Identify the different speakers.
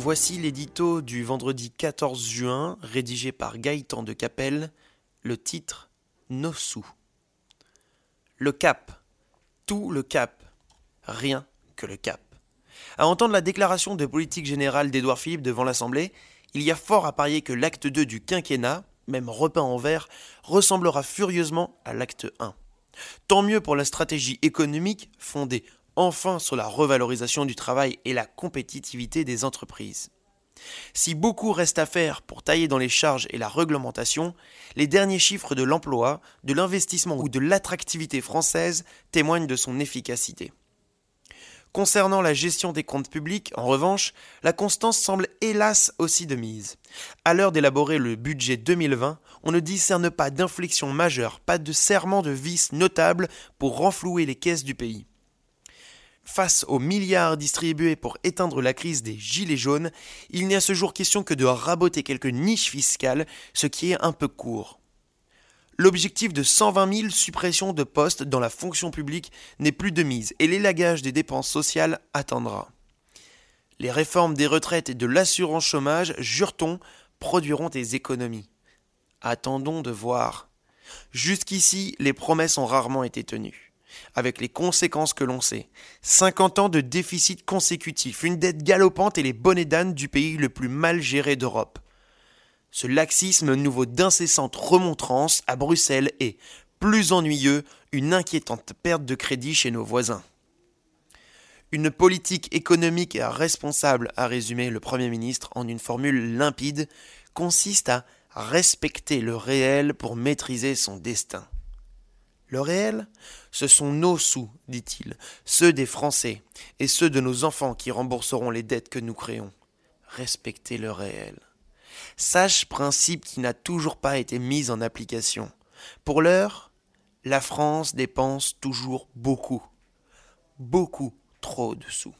Speaker 1: Voici l'édito du vendredi 14 juin, rédigé par Gaëtan de Capelle, le titre Nos sous. Le cap, tout le cap, rien que le cap. À entendre la déclaration de politique générale d'Édouard Philippe devant l'Assemblée, il y a fort à parier que l'acte 2 du quinquennat, même repeint en vert, ressemblera furieusement à l'acte 1. Tant mieux pour la stratégie économique fondée enfin sur la revalorisation du travail et la compétitivité des entreprises. Si beaucoup reste à faire pour tailler dans les charges et la réglementation, les derniers chiffres de l'emploi, de l'investissement ou de l'attractivité française témoignent de son efficacité. Concernant la gestion des comptes publics, en revanche, la constance semble hélas aussi de mise. À l'heure d'élaborer le budget 2020, on ne discerne pas d'inflexion majeure, pas de serment de vice notable pour renflouer les caisses du pays. Face aux milliards distribués pour éteindre la crise des gilets jaunes, il n'est à ce jour question que de raboter quelques niches fiscales, ce qui est un peu court. L'objectif de 120 000 suppressions de postes dans la fonction publique n'est plus de mise et l'élagage des dépenses sociales attendra. Les réformes des retraites et de l'assurance chômage, jure-t-on, produiront des économies. Attendons de voir. Jusqu'ici, les promesses ont rarement été tenues avec les conséquences que l'on sait. 50 ans de déficit consécutif, une dette galopante et les bonnets d'âne du pays le plus mal géré d'Europe. Ce laxisme nouveau d'incessantes remontrances à Bruxelles est, plus ennuyeux, une inquiétante perte de crédit chez nos voisins. Une politique économique responsable, a résumé le Premier ministre en une formule limpide, consiste à respecter le réel pour maîtriser son destin. Le réel, ce sont nos sous, dit-il, ceux des Français, et ceux de nos enfants qui rembourseront les dettes que nous créons. Respectez le réel. Sage principe qui n'a toujours pas été mis en application. Pour l'heure, la France dépense toujours beaucoup, beaucoup trop de sous.